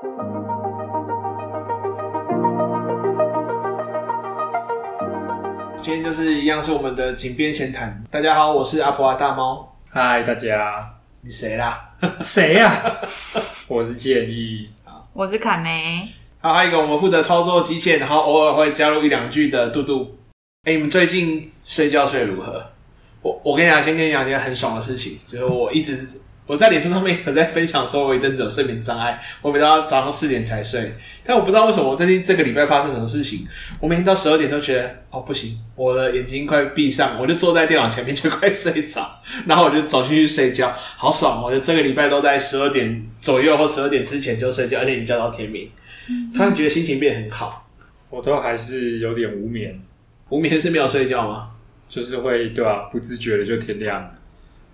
今天就是一样是我们的井边闲谈。大家好，我是阿婆阿大猫。嗨，大家，你谁啦？谁呀、啊？我是建议，我是凯梅。好，还有一个我们负责操作机械，然后偶尔会加入一两句的杜杜。哎、欸，你们最近睡觉睡得如何？我我跟你讲，先跟你讲一件很爽的事情，就是我一直我在脸书上面有在分享，说我一阵子有睡眠障碍，我每天到早上四点才睡。但我不知道为什么我最近这个礼拜发生什么事情，我每天到十二点都觉得哦不行，我的眼睛快闭上，我就坐在电脑前面就快睡着，然后我就走进去睡觉，好爽！我就这个礼拜都在十二点左右或十二点之前就睡觉，而且一觉到天明，突然觉得心情变很好。我都还是有点无眠，无眠是没有睡觉吗？就是会对吧、啊？不自觉的就天亮了，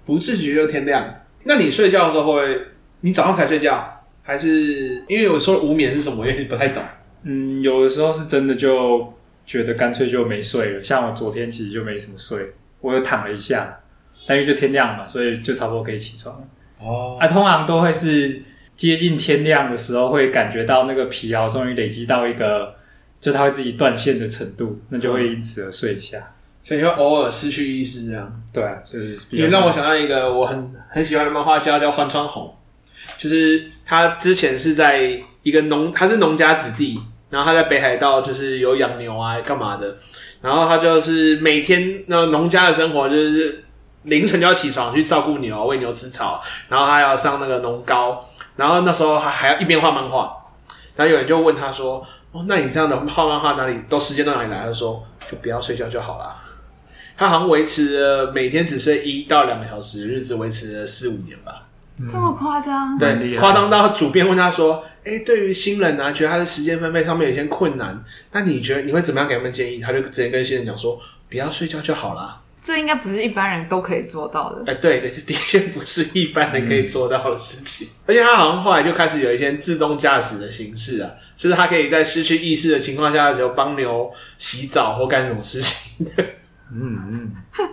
不自觉就天亮。那你睡觉的时候会，你早上才睡觉，还是因为我说无眠是什么？我有点不太懂。嗯，有的时候是真的就觉得干脆就没睡了。像我昨天其实就没什么睡，我又躺了一下，但因为就天亮嘛，所以就差不多可以起床了。哦，啊，通常都会是接近天亮的时候，会感觉到那个疲劳终于累积到一个，就它会自己断线的程度，那就会因此而睡一下。嗯所以你会偶尔失去意识，这样。对啊，就是也让我想到一个我很很喜欢的漫画家，叫荒川弘，就是他之前是在一个农，他是农家子弟，然后他在北海道就是有养牛啊，干嘛的，然后他就是每天那农家的生活就是凌晨就要起床去照顾牛，喂牛吃草，然后还要上那个农高，然后那时候还还要一边画漫画，然后有人就问他说：“哦，那你这样的画漫画哪里都时间都哪里来？”他说：“就不要睡觉就好了。”他好像维持了每天只睡一到两个小时日子，维持了四五年吧。嗯、这么夸张？对，夸张到主编问他说：“哎、欸，对于新人呢、啊，觉得他的时间分配上面有些困难，那你觉得你会怎么样给他们建议？”他就直接跟新人讲说：“不要睡觉就好了。”这应该不是一般人都可以做到的。哎、欸，对，的确不是一般人可以做到的事情。嗯、而且他好像后来就开始有一些自动驾驶的形式啊，就是他可以在失去意识的情况下的时候帮牛洗澡或干什么事情的。嗯嗯，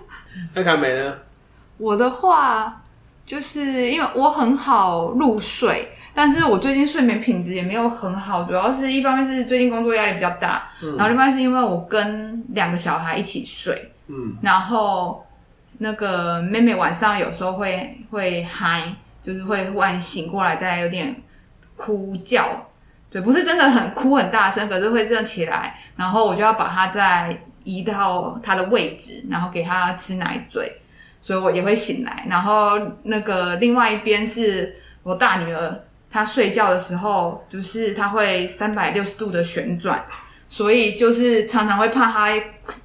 那卡梅呢？我的话就是因为我很好入睡，但是我最近睡眠品质也没有很好，主要是一方面是最近工作压力比较大，嗯、然后另外是因为我跟两个小孩一起睡，嗯，然后那个妹妹晚上有时候会会嗨，就是会忽然醒过来，再有点哭叫，对，不是真的很哭很大声，可是会这样起来，然后我就要把她在。移到他的位置，然后给他吃奶嘴，所以我也会醒来。然后那个另外一边是我大女儿，她睡觉的时候，就是她会三百六十度的旋转，所以就是常常会怕她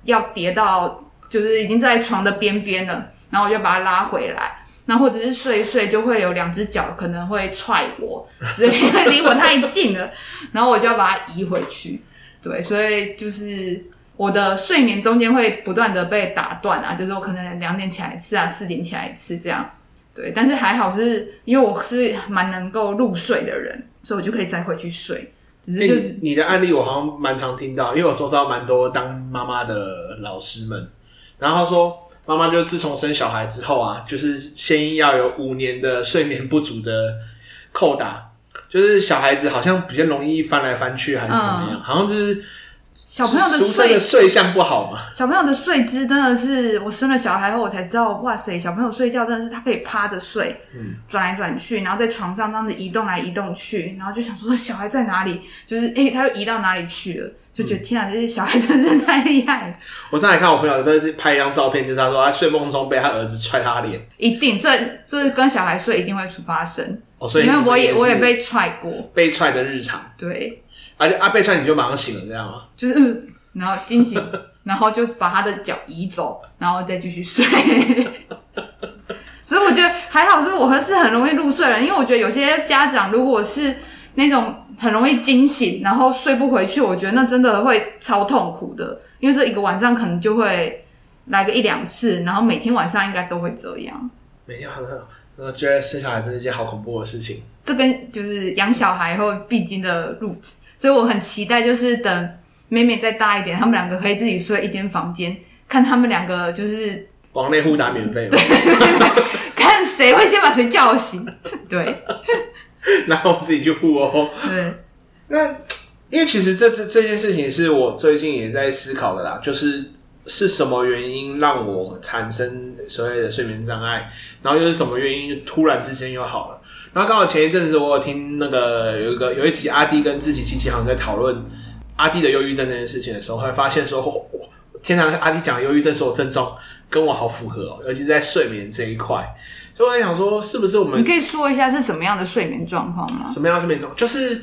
要跌到，就是已经在床的边边了，然后我就把她拉回来。那或者是睡一睡，就会有两只脚可能会踹我，因为离我太近了，然后我就要把它移回去。对，所以就是。我的睡眠中间会不断的被打断啊，就是我可能两点起来一次啊，四点起来一次这样，对。但是还好是因为我是蛮能够入睡的人，所以我就可以再回去睡。只是就是、欸、你的案例我好像蛮常听到，因为我周遭蛮多当妈妈的老师们，然后他说妈妈就自从生小孩之后啊，就是先要有五年的睡眠不足的扣打，就是小孩子好像比较容易翻来翻去还是怎么样，嗯、好像就是。小朋友的睡的睡相不好吗？小朋友的睡姿真的是，我生了小孩后我才知道，哇塞，小朋友睡觉真的是他可以趴着睡，嗯，转来转去，然后在床上这样子移动来移动去，然后就想说小孩在哪里？就是诶、欸，他又移到哪里去了？就觉得天啊，这些小孩真的太厉害了。我上来看我朋友在拍一张照片，就是他说他睡梦中被他儿子踹他脸，一定这这跟小孩睡一定会发生哦，所以因为我也我也被踹过，被踹的日常，对。而且阿贝踹你就马上醒了，这样吗？就是，嗯，然后惊醒，然后就把他的脚移走，然后再继续睡。所以我觉得还好，是我还是很容易入睡了。因为我觉得有些家长如果是那种很容易惊醒，然后睡不回去，我觉得那真的会超痛苦的。因为这一个晚上可能就会来个一两次，然后每天晚上应该都会这样。每天晚上，我觉得生小孩真是一件好恐怖的事情。这跟就是养小孩后必经的路程。所以我很期待，就是等妹妹再大一点，他们两个可以自己睡一间房间，看他们两个就是网内互打免费，对，看谁会先把谁叫醒。对，然后自己去互殴。对，那因为其实这这这件事情是我最近也在思考的啦，就是是什么原因让我产生所谓的睡眠障碍，然后又是什么原因突然之间又好了。然后刚好前一阵子我有听那个有一个有一集阿弟跟自己七七好像在讨论阿弟的忧郁症这件事情的时候，会发现说，哦、天哪，阿弟讲的忧郁症所有症状跟我好符合哦，尤其是在睡眠这一块。所以我在想说，是不是我们你可以说一下是什么样的睡眠状况吗？什么样的睡眠状况？就是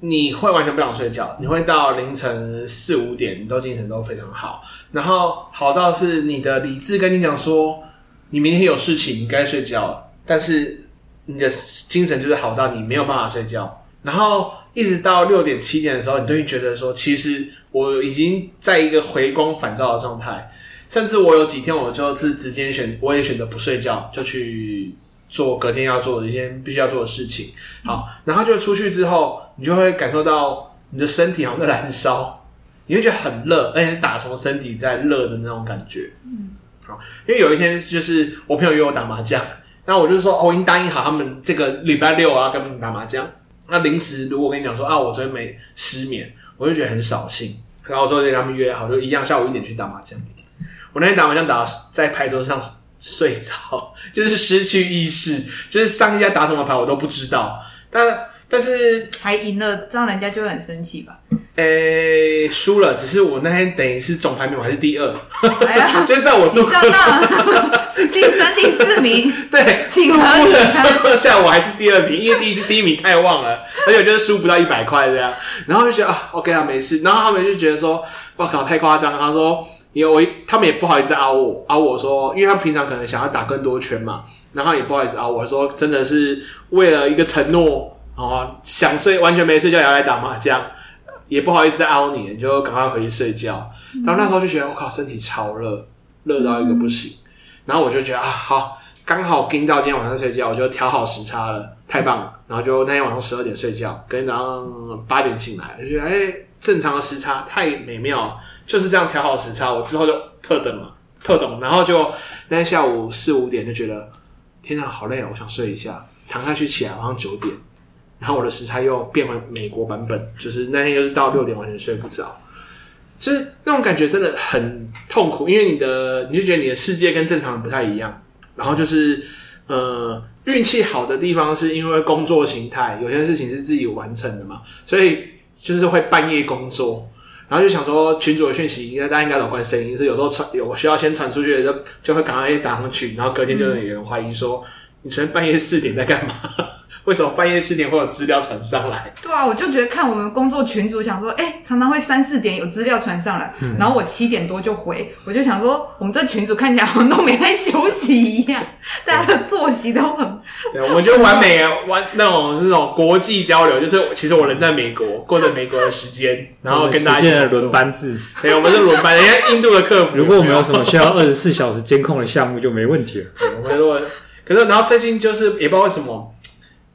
你会完全不想睡觉，你会到凌晨四五点，你都精神都非常好，然后好到是你的理智跟你讲说，你明天有事情，你该睡觉了，但是。你的精神就是好到你没有办法睡觉，然后一直到六点七点的时候，你都会觉得说，其实我已经在一个回光返照的状态，甚至我有几天我就是直接选，我也选择不睡觉，就去做隔天要做的一些必须要做的事情。好，然后就出去之后，你就会感受到你的身体好像在燃烧，你会觉得很热，而且是打从身体在热的那种感觉。嗯，好，因为有一天就是我朋友约我打麻将。那我就说，我已经答应好他们这个礼拜六啊，跟他们打麻将。那临时如果跟你讲说啊，我昨天没失眠，我就觉得很扫兴。然后说跟他们约好，就一样下午一点去打麻将。我那天打麻将打在牌桌上睡着，就是失去意识，就是上一家打什么牌我都不知道。但但是还赢了，这样人家就会很生气吧？诶、欸，输了，只是我那天等于是总排名我还是第二，哎呀，就是在我度过 第三、第四名，对，度过的状况下我还是第二名，因为第一第一名太旺了，而且就是输不到一百块这样，然后就觉得啊，OK 啊，没事，然后他们就觉得说，哇靠，太夸张了，他说，因为我他们也不好意思凹我，凹我说，因为他们平常可能想要打更多圈嘛，然后也不好意思凹我说，真的是为了一个承诺啊，想睡完全没睡觉也要来打麻将。也不好意思再凹你，你就赶快回去睡觉。然后那时候就觉得我靠，身体超热，热到一个不行。然后我就觉得啊，好，刚好盯到今天晚上睡觉，我就调好时差了，太棒了。然后就那天晚上十二点睡觉，隔天早上八点醒来，就觉得哎、正常的时差太美妙了，就是这样调好时差。我之后就特等了，特等。然后就那天下午四五点就觉得天哪，好累啊，我想睡一下，躺下去起来晚上九点。然后我的时差又变回美国版本，就是那天又是到六点完全睡不着，就是那种感觉真的很痛苦，因为你的你就觉得你的世界跟正常人不太一样。然后就是呃运气好的地方是因为工作形态，有些事情是自己完成的嘛，所以就是会半夜工作，然后就想说群主的讯息，应该大家应该都关声音，是有时候传有我需要先传出去的，就就会赶快打上去，然后隔天就有人怀疑说、你昨天半夜四点在干嘛？为什么半夜四点会有资料传上来？对啊，我就觉得看我们工作群组，想说，哎、欸，常常会三四点有资料传上来，嗯、然后我七点多就回，我就想说，我们这群组看起来好像都没在休息一样，大家的作息都很……对，我们就完美啊，完那种那种国际交流，就是其实我人在美国，过着美国的时间，然后跟大家轮班制，对，我们是轮班，人家印度的客服，如果我们有什么需要二十四小时监控的项目，就没问题了。我们如果可是，然后最近就是也不知道为什么。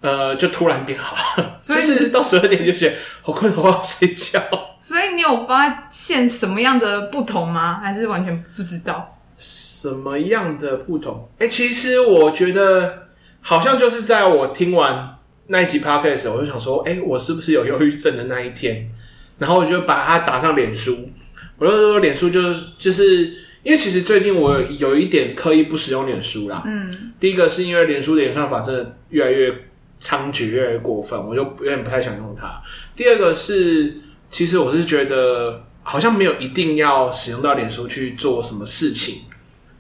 呃，就突然变好了，所以就是到十二点就觉得好困，我要睡觉。所以你有发现什么样的不同吗？还是完全不知道？什么样的不同？哎、欸，其实我觉得好像就是在我听完那一集 podcast 的时候，我就想说，哎、欸，我是不是有忧郁症的那一天？然后我就把它打上脸书。我就说，脸书就是就是因为其实最近我有一点刻意不使用脸书啦。嗯，第一个是因为脸书的演算法真的越来越。猖獗越来越过分，我就有点不太想用它。第二个是，其实我是觉得好像没有一定要使用到脸书去做什么事情，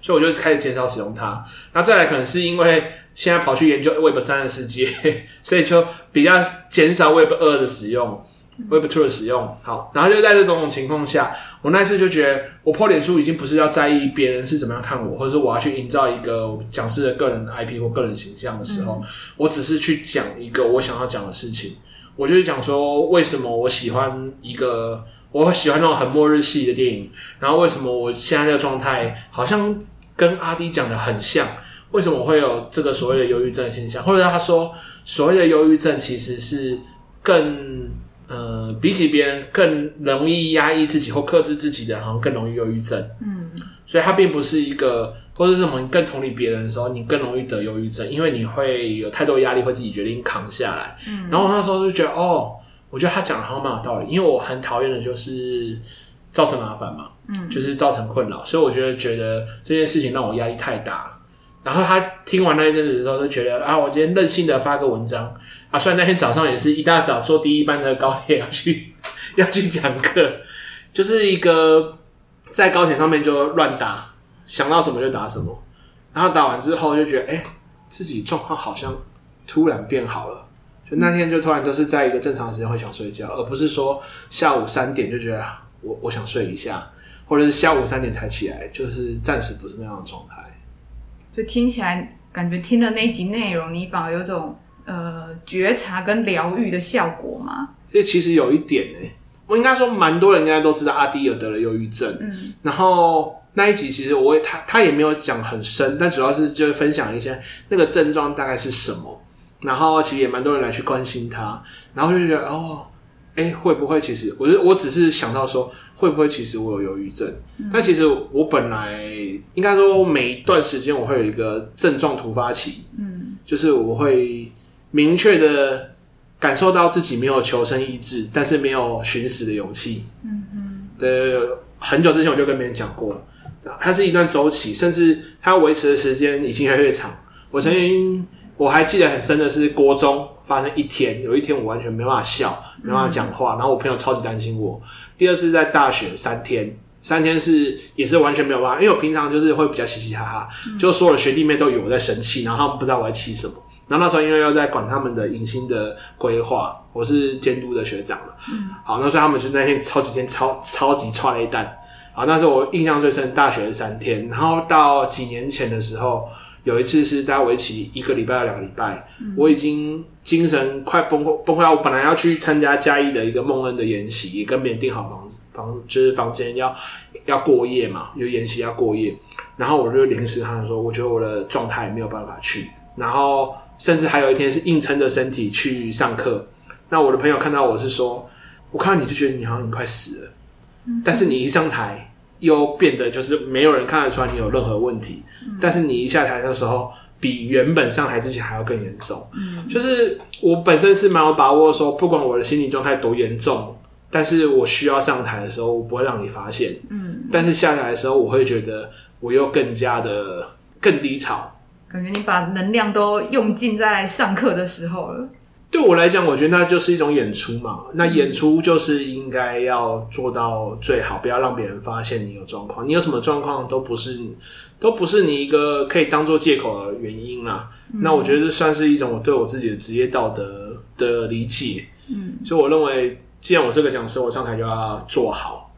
所以我就开始减少使用它。那再来可能是因为现在跑去研究 Web 三的世界，所以就比较减少 Web 二的使用。Web Two 的使用好，然后就在这种种情况下，我那次就觉得，我 PO 脸书已经不是要在意别人是怎么样看我，或者是我要去营造一个讲师的个人 IP 或个人形象的时候，嗯、我只是去讲一个我想要讲的事情。我就是讲说，为什么我喜欢一个，我喜欢那种很末日系的电影，然后为什么我现在这个状态好像跟阿迪讲的很像，为什么我会有这个所谓的忧郁症现象，或者他说所谓的忧郁症其实是更。呃，比起别人更容易压抑自己或克制自己的，好像更容易忧郁症。嗯，所以它并不是一个或者是什么你更同理别人的时候，你更容易得忧郁症，因为你会有太多压力，会自己决定扛下来。嗯，然后我那时候就觉得，哦，我觉得他讲的好像蛮有道理，因为我很讨厌的就是造成麻烦嘛，嗯，就是造成困扰，所以我觉得觉得这件事情让我压力太大。然后他听完那一阵子的时候，就觉得啊，我今天任性的发个文章啊，虽然那天早上也是一大早坐第一班的高铁要去 要去讲课，就是一个在高铁上面就乱打。想到什么就打什么，然后打完之后就觉得，哎、自己状况好像突然变好了。就那天就突然都是在一个正常时间会想睡觉，而不是说下午三点就觉得我我想睡一下，或者是下午三点才起来，就是暂时不是那样的状态。就听起来感觉听了那一集内容，你反而有种呃觉察跟疗愈的效果吗？这其实有一点我应该说蛮多人应该都知道阿迪有得了忧郁症，嗯，然后。那一集其实我也他他也没有讲很深，但主要是就分享一些那个症状大概是什么，然后其实也蛮多人来去关心他，然后就觉得哦，哎，会不会其实我就我只是想到说会不会其实我有忧郁症？嗯、但其实我本来应该说每一段时间我会有一个症状突发期，嗯，就是我会明确的感受到自己没有求生意志，但是没有寻死的勇气，嗯嗯，对，很久之前我就跟别人讲过。它是一段周期，甚至它维持的时间已经越来越长。我曾经我还记得很深的是，国中发生一天，有一天我完全没办法笑，没办法讲话，然后我朋友超级担心我。第二次在大学三天，三天是也是完全没有办法，因为我平常就是会比较嘻嘻哈哈，就所有的学弟妹都以为我在生气，然后他们不知道我在气什么。然后那时候因为要在管他们的迎新的规划，我是监督的学长了。好，那所以他们就那天超级天超超级剉咧等。啊，那是我印象最深，大学的三天，然后到几年前的时候，有一次是大家为期一个礼拜到两个礼拜，嗯、我已经精神快崩溃崩溃了。我本来要去参加嘉义的一个梦恩的研习，也跟别人订好房子房，就是房间要要过夜嘛，有研习要过夜，然后我就临时他说，我觉得我的状态没有办法去，然后甚至还有一天是硬撑着身体去上课。那我的朋友看到我是说，我看到你就觉得你好像你快死了，嗯、但是你一上台。又变得就是没有人看得出来你有任何问题，嗯、但是你一下台的时候，比原本上台之前还要更严重。嗯，就是我本身是蛮有把握说，不管我的心理状态多严重，但是我需要上台的时候，我不会让你发现。嗯，但是下台的时候，我会觉得我又更加的更低潮，感觉你把能量都用尽在上课的时候了。对我来讲，我觉得那就是一种演出嘛。那演出就是应该要做到最好，不要让别人发现你有状况。你有什么状况都不是，都不是你一个可以当做借口的原因啦。嗯、那我觉得这算是一种我对我自己的职业道德的理解。嗯，所以我认为，既然我是个讲师，我上台就要做好。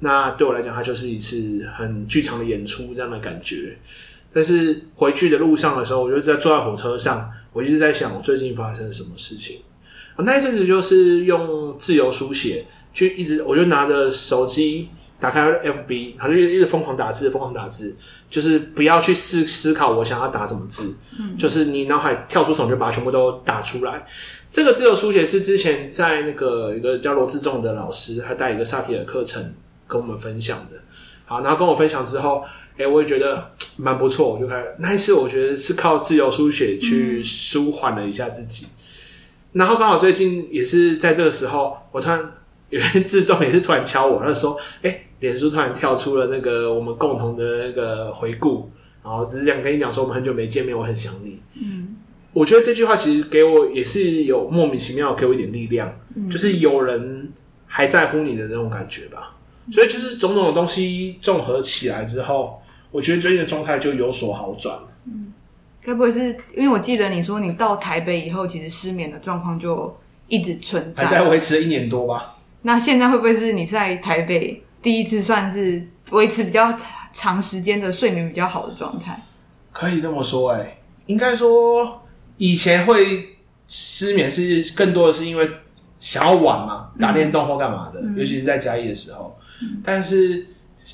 那对我来讲，它就是一次很剧场的演出这样的感觉。但是回去的路上的时候，我就在坐在火车上。我一直在想，我最近发生什么事情。那一阵子就是用自由书写，去一直我就拿着手机打开 FB，然后就一直疯狂打字，疯狂打字，就是不要去思思考我想要打什么字，嗯，就是你脑海跳出什么就把它全部都打出来。这个自由书写是之前在那个一个叫罗志仲的老师，他带一个萨提尔课程跟我们分享的。好，然后跟我分享之后。哎、欸，我也觉得蛮不错，我就开始那一次，我觉得是靠自由书写去舒缓了一下自己。嗯、然后刚好最近也是在这个时候，我突然有人自重也是突然敲我，他说：“哎、欸，脸书突然跳出了那个我们共同的那个回顾，然后只是想跟你讲说我们很久没见面，我很想你。”嗯，我觉得这句话其实给我也是有莫名其妙给我一点力量，嗯、就是有人还在乎你的那种感觉吧。所以就是种种的东西综合起来之后。我觉得最近的状态就有所好转。嗯，该不会是因为我记得你说你到台北以后，其实失眠的状况就一直存在，还在维持了一年多吧？那现在会不会是你在台北第一次算是维持比较长时间的睡眠比较好的状态？可以这么说，哎，应该说以前会失眠是更多的是因为想要玩嘛，打电动或干嘛的，嗯、尤其是在嘉义的时候，嗯、但是。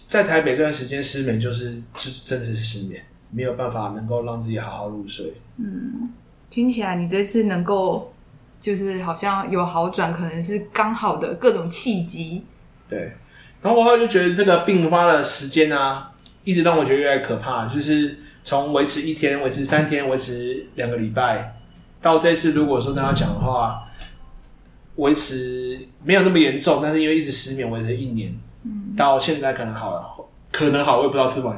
在台北这段时间失眠，就是就是真的是失眠，没有办法能够让自己好好入睡。嗯，听起来你这次能够就是好像有好转，可能是刚好的各种契机。对，然后我后来就觉得这个病发的时间啊，一直让我觉得越来越可怕，就是从维持一天、维持三天、维持两个礼拜，到这次如果说跟他讲的话，维持没有那么严重，但是因为一直失眠，维持一年，到现在可能好了，可能好，我也不知道是否好。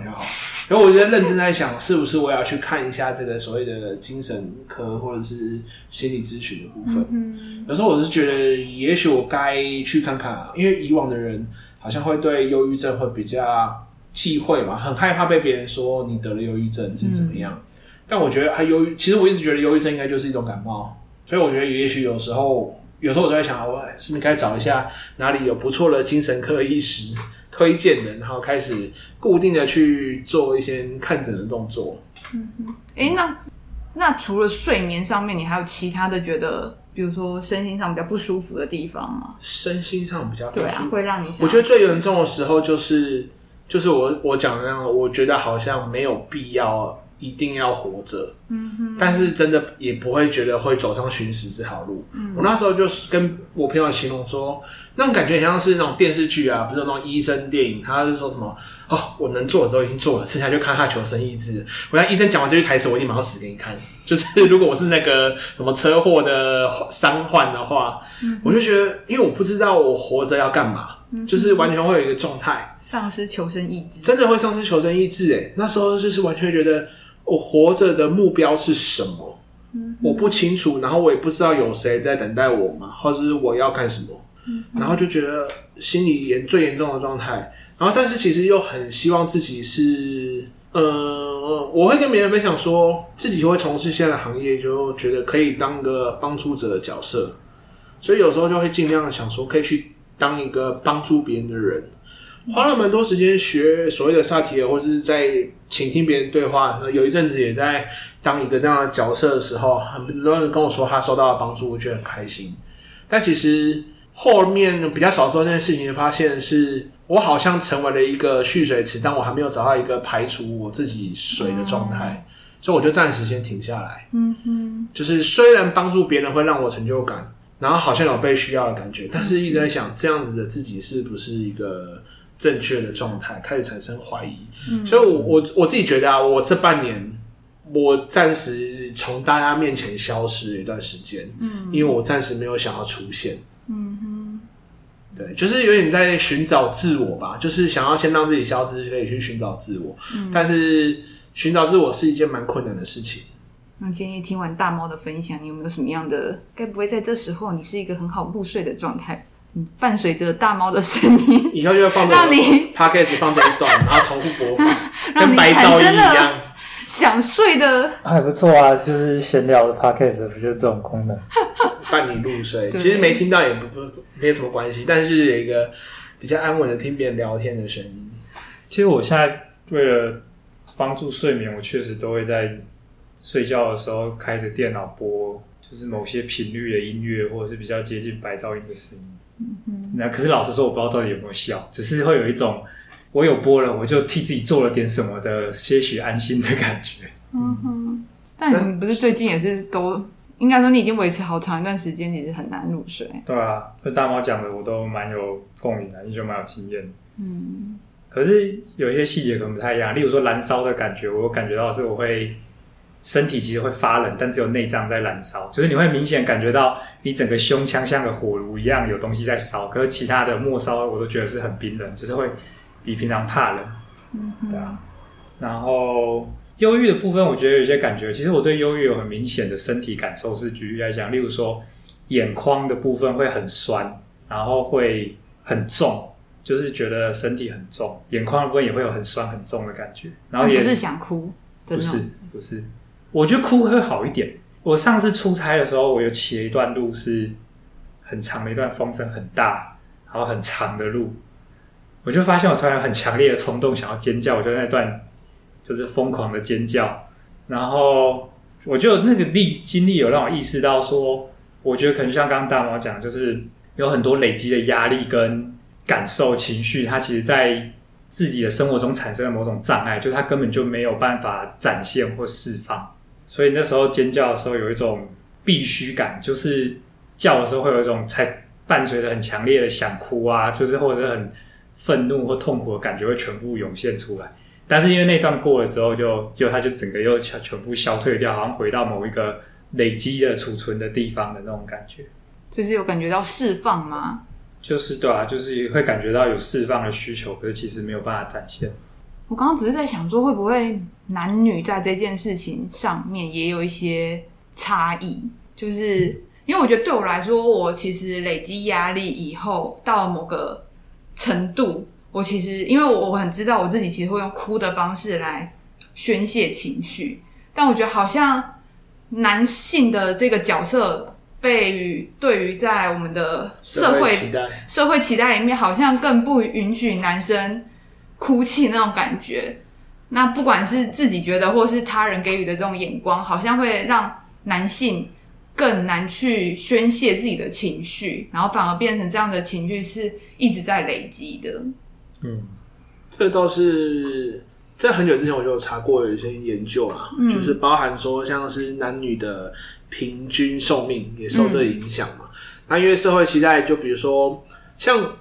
然后我就在认真在想，是不是我要去看一下这个所谓的精神科或者是心理咨询的部分。嗯，有时候我是觉得，也许我该去看看啊，因为以往的人好像会对忧郁症会比较忌讳嘛，很害怕被别人说你得了忧郁症是怎么样。嗯，但我觉得还忧郁，其实我一直觉得忧郁症应该就是一种感冒，所以我觉得也许有时候，有时候我都在想，我是不是该找一下哪里有不错的精神科医师。推荐的，然后开始固定的去做一些看诊的动作。嗯哼，哎、欸，那那除了睡眠上面，你还有其他的觉得，比如说身心上比较不舒服的地方吗？身心上比较不舒服，对啊，会让你想。我觉得最严重的时候就是，就是我我讲的那样，我觉得好像没有必要。一定要活着，嗯哼，但是真的也不会觉得会走上寻死这条路。嗯，我那时候就是跟我朋友形容说，那种感觉很像是那种电视剧啊，不是那种医生电影，他是说什么哦，我能做的都已经做了，剩下就看他求生意志。我让医生讲完这句台词，我一定马上死给你看。就是如果我是那个什么车祸的伤患的话，嗯，我就觉得，因为我不知道我活着要干嘛，嗯，就是完全会有一个状态，丧失求生意志，真的会丧失求生意志。哎，那时候就是完全觉得。我活着的目标是什么？嗯，我不清楚，然后我也不知道有谁在等待我嘛，或者是我要干什么？嗯，然后就觉得心里严最严重的状态，然后但是其实又很希望自己是，呃，我会跟别人分享说自己会从事现在的行业，就觉得可以当个帮助者的角色，所以有时候就会尽量想说可以去当一个帮助别人的人。花了蛮多时间学所谓的萨提尔，或是在倾听别人对话。有一阵子也在当一个这样的角色的时候，很多人跟我说他受到了帮助，我觉得很开心。但其实后面比较少做这件事情，发现是我好像成为了一个蓄水池，但我还没有找到一个排除我自己水的状态，所以我就暂时先停下来。嗯嗯，就是虽然帮助别人会让我成就感，然后好像有被需要的感觉，但是一直在想这样子的自己是不是一个。正确的状态开始产生怀疑，嗯、所以我，我我我自己觉得啊，我这半年我暂时从大家面前消失了一段时间，嗯，因为我暂时没有想要出现，嗯哼，对，就是有点在寻找自我吧，就是想要先让自己消失，可以去寻找自我，嗯，但是寻找自我是一件蛮困难的事情。那今天听完大猫的分享，你有没有什么样的？该不会在这时候你是一个很好入睡的状态？伴随着大猫的声音，以后就会放这让你 Podcast 放这一段，然后重复播放，跟白噪音一样。想睡的还不错啊，就是闲聊的 Podcast 不就是这种功能，伴你入睡。其实没听到也不不没什么关系，但是有一个比较安稳的听别人聊天的声音。其实我现在为了帮助睡眠，我确实都会在睡觉的时候开着电脑播，就是某些频率的音乐，或者是比较接近白噪音的声音。那可是老实说，我不知道到底有没有效，只是会有一种我有播了，我就替自己做了点什么的些许安心的感觉。嗯哼，但你不是最近也是都应该说你已经维持好长一段时间，你是很难入睡。对啊，那大猫讲的我都蛮有共鸣的，你就蛮有经验。嗯，可是有一些细节可能不太一样，例如说燃烧的感觉，我感觉到是我会。身体其实会发冷，但只有内脏在燃烧，就是你会明显感觉到你整个胸腔像个火炉一样有东西在烧，可是其他的末梢我都觉得是很冰冷，就是会比平常怕冷。嗯，对啊。然后忧郁的部分，我觉得有些感觉，其实我对忧郁有很明显的身体感受，是举例来讲，例如说眼眶的部分会很酸，然后会很重，就是觉得身体很重，眼眶的部分也会有很酸很重的感觉，然后也不是想哭，不是不是。我觉得哭会好一点。我上次出差的时候，我有骑了一段路，是很长的一段，风声很大，然后很长的路。我就发现我突然有很强烈的冲动，想要尖叫。我就那段就是疯狂的尖叫，然后我就那个历经历有让我意识到说，我觉得可能像刚刚大毛讲，就是有很多累积的压力跟感受情绪，它其实在自己的生活中产生了某种障碍，就它根本就没有办法展现或释放。所以那时候尖叫的时候有一种必须感，就是叫的时候会有一种才伴随着很强烈的想哭啊，就是或者很愤怒或痛苦的感觉会全部涌现出来。但是因为那段过了之后就，就又他就整个又全全部消退掉，好像回到某一个累积的储存的地方的那种感觉。就是有感觉到释放吗？就是对啊，就是会感觉到有释放的需求，可是其实没有办法展现。我刚刚只是在想说，会不会男女在这件事情上面也有一些差异？就是因为我觉得对我来说，我其实累积压力以后到了某个程度，我其实因为我我很知道我自己其实会用哭的方式来宣泄情绪，但我觉得好像男性的这个角色。被于对于在我们的社会社会，社会期待里面，好像更不允许男生哭泣那种感觉。那不管是自己觉得，或是他人给予的这种眼光，好像会让男性更难去宣泄自己的情绪，然后反而变成这样的情绪是一直在累积的。嗯，这倒是在很久之前我就有查过有一些研究啦，嗯，就是包含说像是男女的。平均寿命也受这影响嘛？嗯、那因为社会期待，就比如说，像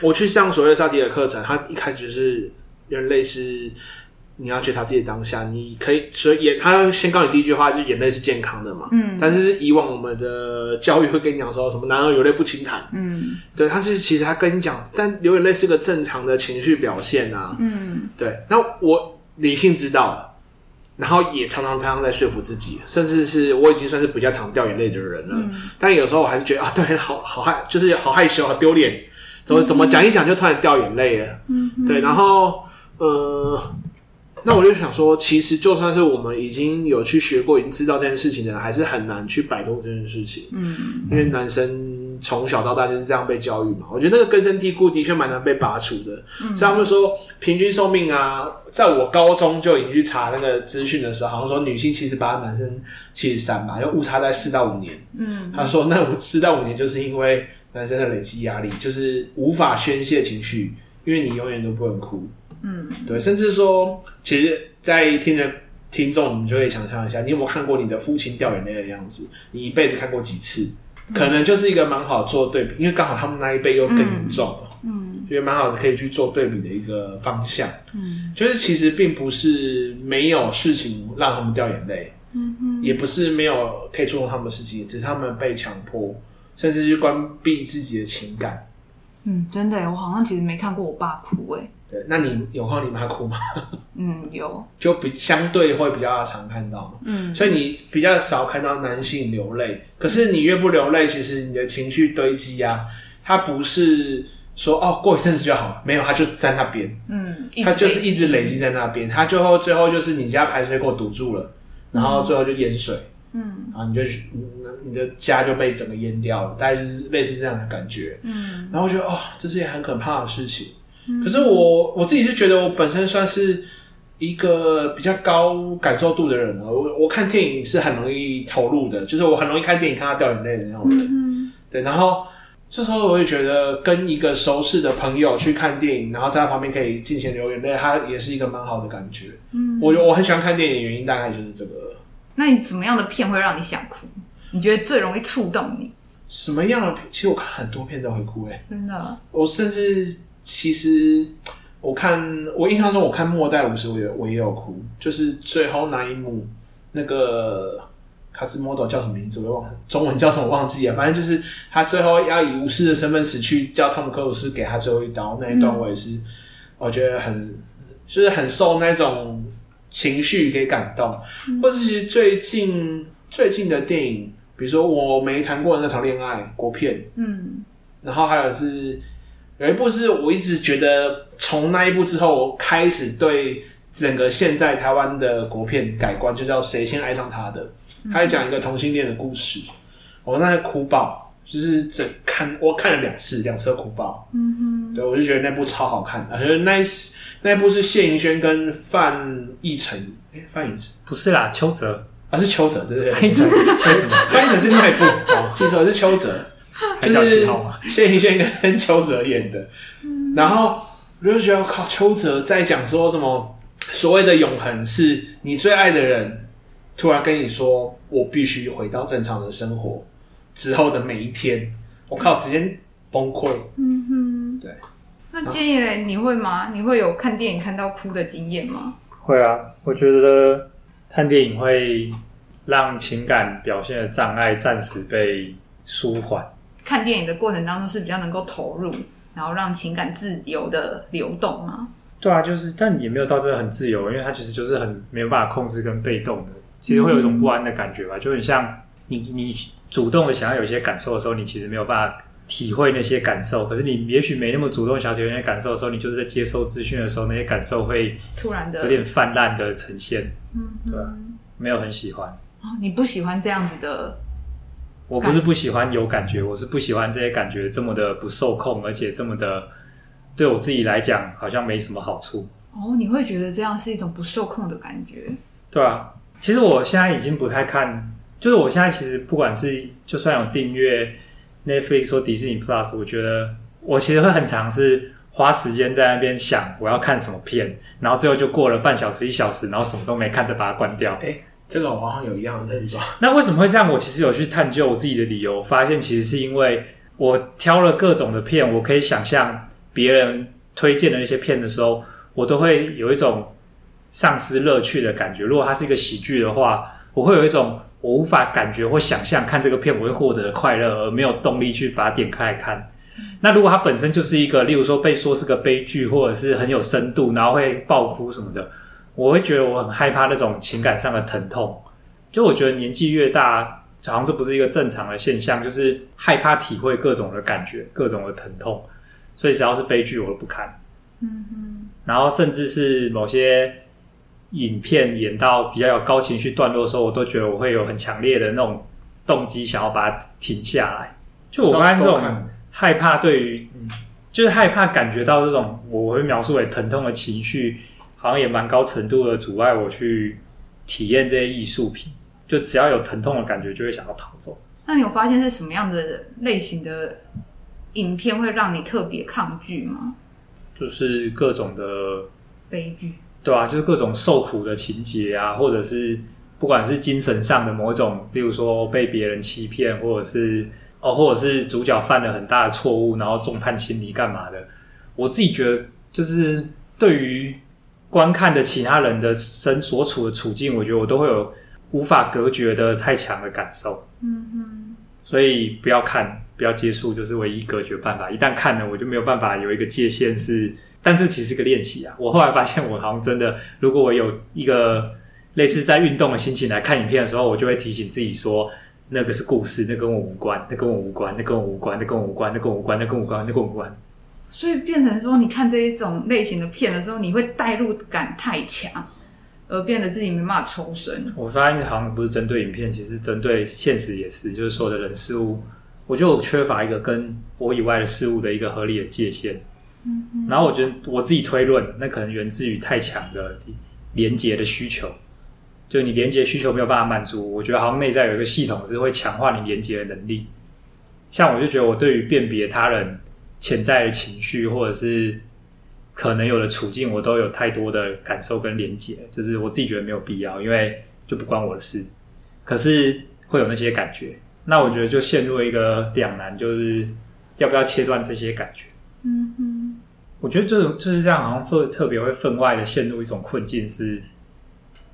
我去上所谓的萨提尔课程，他一开始就是人类是你要觉察自己的当下，你可以所以眼，他先告诉你第一句话就是眼泪是健康的嘛。嗯，但是以往我们的教育会跟你讲说什么男儿有泪不轻弹。嗯，对，他是其实他跟你讲，但流眼泪是个正常的情绪表现啊。嗯，对，那我理性知道了。然后也常常常常在说服自己，甚至是我已经算是比较常掉眼泪的人了。嗯、但有时候我还是觉得啊，对，好好害，就是好害羞，好丢脸，怎么怎么讲一讲就突然掉眼泪了。嗯，对。然后呃，那我就想说，其实就算是我们已经有去学过，已经知道这件事情的人，还是很难去摆脱这件事情。嗯，因为男生。从小到大就是这样被教育嘛，我觉得那个根深蒂固的确蛮难被拔除的。嗯，所以他们说平均寿命啊，在我高中就已经去查那个资讯的时候，好像说女性七十八，男生七十三吧，就误差在四到五年。嗯，他说那四到五年就是因为男生的累积压力，就是无法宣泄情绪，因为你永远都不能哭。嗯，对，甚至说，其实，在听的听众，你就可以想象一下，你有没有看过你的父亲掉眼泪的样子？你一辈子看过几次？可能就是一个蛮好做对比，因为刚好他们那一辈又更严重了，嗯，觉得蛮好的，可以去做对比的一个方向，嗯，就是其实并不是没有事情让他们掉眼泪，嗯嗯，也不是没有可以触动他们的事情，只是他们被强迫，甚至是关闭自己的情感，嗯，真的，我好像其实没看过我爸哭，诶。对，那你有看到你妈哭吗？嗯，有，就比相对会比较常看到，嗯，所以你比较少看到男性流泪。可是你越不流泪，其实你的情绪堆积啊，它不是说哦过一阵子就好了，没有，它就在那边，嗯，它就是一直累积在那边，它最后最后就是你家排水口堵住了，然后最后就淹水，嗯，然后你就你的家就被整个淹掉了，大概就是类似这样的感觉，嗯，然后觉得哦，这是一件很可怕的事情。可是我我自己是觉得我本身算是一个比较高感受度的人了。我我看电影是很容易投入的，就是我很容易看电影看到掉眼泪的那种人。嗯、对，然后这时候我会觉得跟一个熟识的朋友去看电影，然后在他旁边可以尽情流眼泪，他也是一个蛮好的感觉。嗯，我我很喜欢看电影的原因大概就是这个。那你什么样的片会让你想哭？你觉得最容易触动你？什么样的片？其实我看很多片都会哭，欸，诶，真的。我甚至。其实我看，我印象中我看《末代武士》，我也我也有哭，就是最后那一幕，那个卡兹莫多叫什么名字？我忘了，中文叫什么忘记了。反正就是他最后要以武士的身份死去，叫汤姆克鲁斯给他最后一刀那一段，我也是我觉得很就是很受那种情绪给感动。或者是最近最近的电影，比如说我没谈过的那场恋爱国片，嗯，然后还有是。有一部是我一直觉得，从那一部之后，我开始对整个现在台湾的国片改观，就叫《谁先爱上他的》。他在讲一个同性恋的故事，我那个哭爆，就是整看我看了两次，两次哭爆。嗯哼，对，我就觉得那部超好看，而且那那一部是谢盈萱跟范逸臣，诶，范逸臣不是啦，邱泽，而、啊、是邱泽，对不对？范逸臣为什么？范逸臣是另外一部，哦，记错了，是邱泽。就是谢盈萱跟邱泽演的，然后我就觉得靠，邱泽在讲说什么所谓的永恒是你最爱的人突然跟你说，我必须回到正常的生活之后的每一天，我靠，直接崩溃。嗯哼，对。那建议嘞，你会吗？你会有看电影看到哭的经验吗？会啊，我觉得看电影会让情感表现的障碍暂时被舒缓。看电影的过程当中是比较能够投入，然后让情感自由的流动吗？对啊，就是，但也没有到真的很自由，因为它其实就是很没有办法控制跟被动的，其实会有一种不安的感觉吧，嗯、就很像你你主动的想要有一些感受的时候，你其实没有办法体会那些感受，可是你也许没那么主动想要体会那些感受的时候，你就是在接收资讯的时候，那些感受会突然的有点泛滥的呈现，嗯，对吧？没有很喜欢。哦，你不喜欢这样子的？我不是不喜欢有感觉，我是不喜欢这些感觉这么的不受控，而且这么的。对我自己来讲，好像没什么好处。哦，你会觉得这样是一种不受控的感觉？对啊，其实我现在已经不太看，就是我现在其实不管是就算有订阅 Netflix 或 Disney Plus，我觉得我其实会很尝试花时间在那边想我要看什么片，然后最后就过了半小时一小时，然后什么都没看，再把它关掉。哎，这个我好像有一样的症状。那为什么会这样？我其实有去探究我自己的理由，发现其实是因为我挑了各种的片，我可以想象。别人推荐的那些片的时候，我都会有一种丧失乐趣的感觉。如果它是一个喜剧的话，我会有一种我无法感觉或想象看这个片我会获得的快乐，而没有动力去把它点开来看。那如果它本身就是一个，例如说被说是个悲剧，或者是很有深度，然后会爆哭什么的，我会觉得我很害怕那种情感上的疼痛。就我觉得年纪越大，好像这不是一个正常的现象，就是害怕体会各种的感觉，各种的疼痛。所以只要是悲剧，我都不看。嗯哼。然后甚至是某些影片演到比较有高情绪段落的时候，我都觉得我会有很强烈的那种动机，想要把它停下来。就我刚才这种害怕，对于，就是害怕感觉到这种我会描述为疼痛的情绪，好像也蛮高程度的阻碍我去体验这些艺术品。就只要有疼痛的感觉，就会想要逃走。那你有发现是什么样的类型的？影片会让你特别抗拒吗？就是各种的悲剧，对啊，就是各种受苦的情节啊，或者是不管是精神上的某种，例如说被别人欺骗，或者是哦，或者是主角犯了很大的错误，然后众叛亲离干嘛的。我自己觉得，就是对于观看的其他人的身所处的处境，我觉得我都会有无法隔绝的太强的感受。嗯哼，所以不要看。不要接触，就是唯一隔绝办法。一旦看了，我就没有办法有一个界限是。但这其实是个练习啊。我后来发现，我好像真的，如果我有一个类似在运动的心情来看影片的时候，我就会提醒自己说，那个是故事，那跟我无关，那跟我无关，那跟我无关，那跟我无关，那跟我无关，那跟我无关，那跟我无关。所以变成说，你看这一种类型的片的时候，你会代入感太强，而变得自己没办法抽身。我发现好像不是针对影片，其实针对现实也是，就是所有的人事物。我觉得我缺乏一个跟我以外的事物的一个合理的界限，嗯嗯，然后我觉得我自己推论，那可能源自于太强的连接的需求，就你连接需求没有办法满足，我觉得好像内在有一个系统是会强化你连接的能力。像我就觉得我对于辨别他人潜在的情绪或者是可能有的处境，我都有太多的感受跟连结，就是我自己觉得没有必要，因为就不关我的事，可是会有那些感觉。那我觉得就陷入一个两难，就是要不要切断这些感觉。嗯哼，我觉得就就是这样，好像特特别会分外的陷入一种困境，是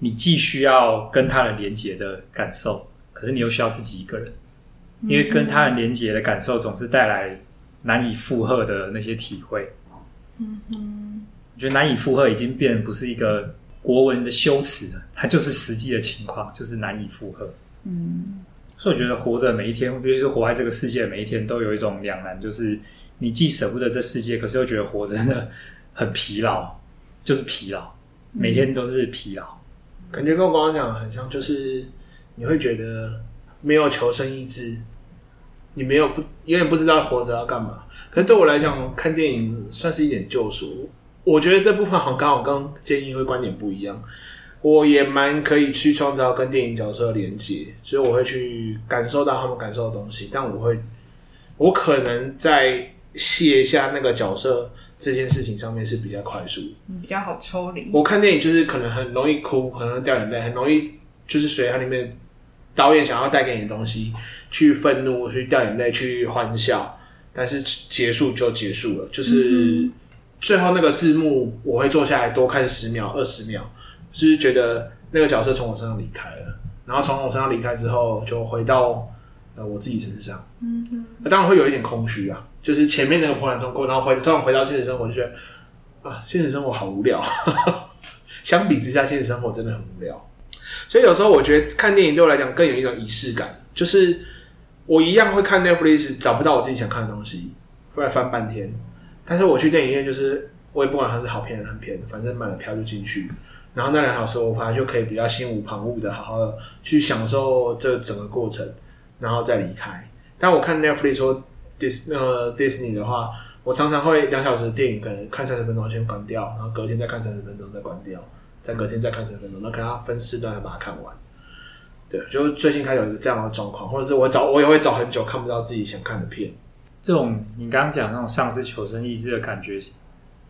你既需要跟他人连结的感受，可是你又需要自己一个人，因为跟他人连结的感受总是带来难以负荷的那些体会。嗯哼，我觉得难以负荷已经变不是一个国文的修辞了，它就是实际的情况，就是难以负荷。嗯。所以我觉得活着每一天，尤其是活在这个世界每一天，都有一种两难，就是你既舍不得这世界，可是又觉得活着真的很疲劳，就是疲劳，每天都是疲劳。感觉跟我刚刚讲的很像，就是你会觉得没有求生意志，你没有不永远不知道活着要干嘛。可是对我来讲，看电影算是一点救赎。我觉得这部分好像刚好跟建议会观点不一样。我也蛮可以去创造跟电影角色的连接，所以我会去感受到他们感受的东西。但我会，我可能在卸下那个角色这件事情上面是比较快速，比较好抽离。我看电影就是可能很容易哭，很容易掉眼泪，很容易就是随它里面导演想要带给你的东西去愤怒、去掉眼泪、去欢笑，但是结束就结束了，就是最后那个字幕我会坐下来多看十秒、二十秒，就是觉得那个角色从我身上离开了，然后从我身上离开之后，就回到呃我自己身上。嗯嗯，当然会有一点空虚啊，就是前面那个波澜通过，然后回突然回到现实生活，就觉得啊，现实生活好无聊。相比之下，现实生活真的很无聊。所以有时候我觉得看电影对我来讲更有一种仪式感，就是我一样会看 Netflix，找不到我自己想看的东西，会来翻半天。但是我去电影院，就是我也不管它是好片还是烂片，反正买了票就进去，然后那两小时我反正就可以比较心无旁骛的，好好的去享受这整个过程，然后再离开。但我看 Netflix 说 Dis 呃 Disney 的话，我常常会两小时电影可能看三十分钟先关掉，然后隔天再看三十分钟再关掉。再隔天再看十分钟，那可能要分四段把它看完。对，就最近开始有一个这样的状况，或者是我找我也会找很久看不到自己想看的片。这种你刚刚讲那种丧失求生意志的感觉，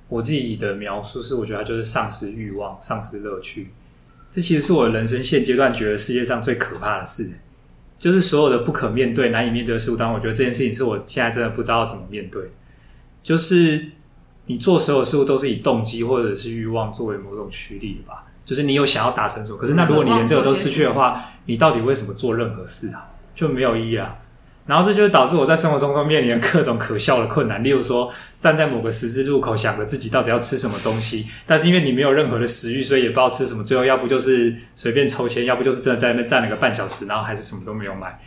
我自己的描述是，我觉得它就是丧失欲望、丧失乐趣。这其实是我人生现阶段觉得世界上最可怕的事，就是所有的不可面对、难以面对的事物。当，我觉得这件事情是我现在真的不知道怎么面对，就是。你做所有事物都是以动机或者是欲望作为某种驱力的吧？就是你有想要达成什么，可是那如果你连这个都失去的话，你到底为什么做任何事啊？就没有意义啊！然后这就会导致我在生活中都面临各种可笑的困难，例如说站在某个十字路口，想着自己到底要吃什么东西，但是因为你没有任何的食欲，所以也不知道吃什么，最后要不就是随便抽签，要不就是真的在那边站了个半小时，然后还是什么都没有买。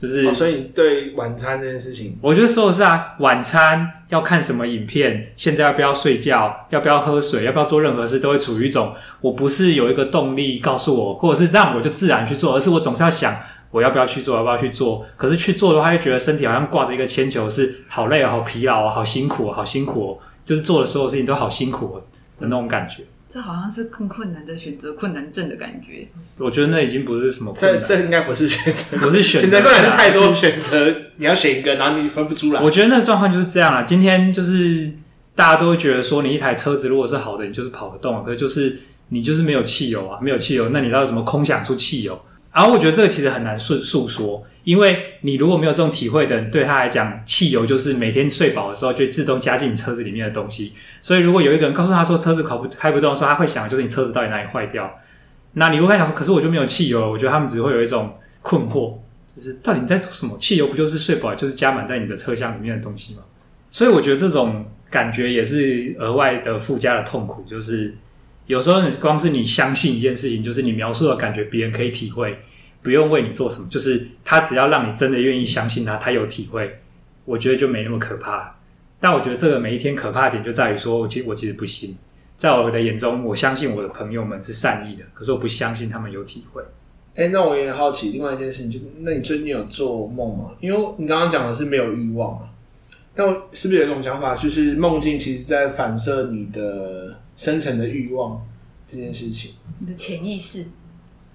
就是、哦，所以对晚餐这件事情，我觉得说的是啊，晚餐要看什么影片，现在要不要睡觉，要不要喝水，要不要做任何事，都会处于一种我不是有一个动力告诉我，或者是让我就自然去做，而是我总是要想我要不要去做，要不要去做。可是去做的话，又觉得身体好像挂着一个铅球，是好累啊，好疲劳啊，好辛苦啊，好辛苦哦，就是做的所有事情都好辛苦的那种感觉。这好像是更困难的选择困难症的感觉。我觉得那已经不是什么困难，这这应该不是选择，不是选择，择困难是太多选择，你要选一个，然后你分不出来。我觉得那个状况就是这样啊。今天就是大家都会觉得说，你一台车子如果是好的，你就是跑得动啊。可是就是你就是没有汽油啊，没有汽油，那你到底怎么空想出汽油？然后我觉得这个其实很难诉诉说。因为你如果没有这种体会的人，对他来讲，汽油就是每天睡饱的时候就自动加进你车子里面的东西。所以，如果有一个人告诉他说车子跑不开不动的时候，他会想就是你车子到底哪里坏掉？那你如果他想说，可是我就没有汽油了，我觉得他们只会有一种困惑，就是到底你在做什么？汽油不就是睡饱就是加满在你的车厢里面的东西吗？所以，我觉得这种感觉也是额外的附加的痛苦，就是有时候你光是你相信一件事情，就是你描述的感觉，别人可以体会。不用为你做什么，就是他只要让你真的愿意相信他，他有体会，我觉得就没那么可怕。但我觉得这个每一天可怕的点就在于说，我其实我其实不信，在我的眼中，我相信我的朋友们是善意的，可是我不相信他们有体会。哎、欸，那我有点好奇，另外一件事情，就那你最近有做梦吗？因为你刚刚讲的是没有欲望嘛，但是不是有一种想法，就是梦境其实在反射你的深层的欲望这件事情，你的潜意识。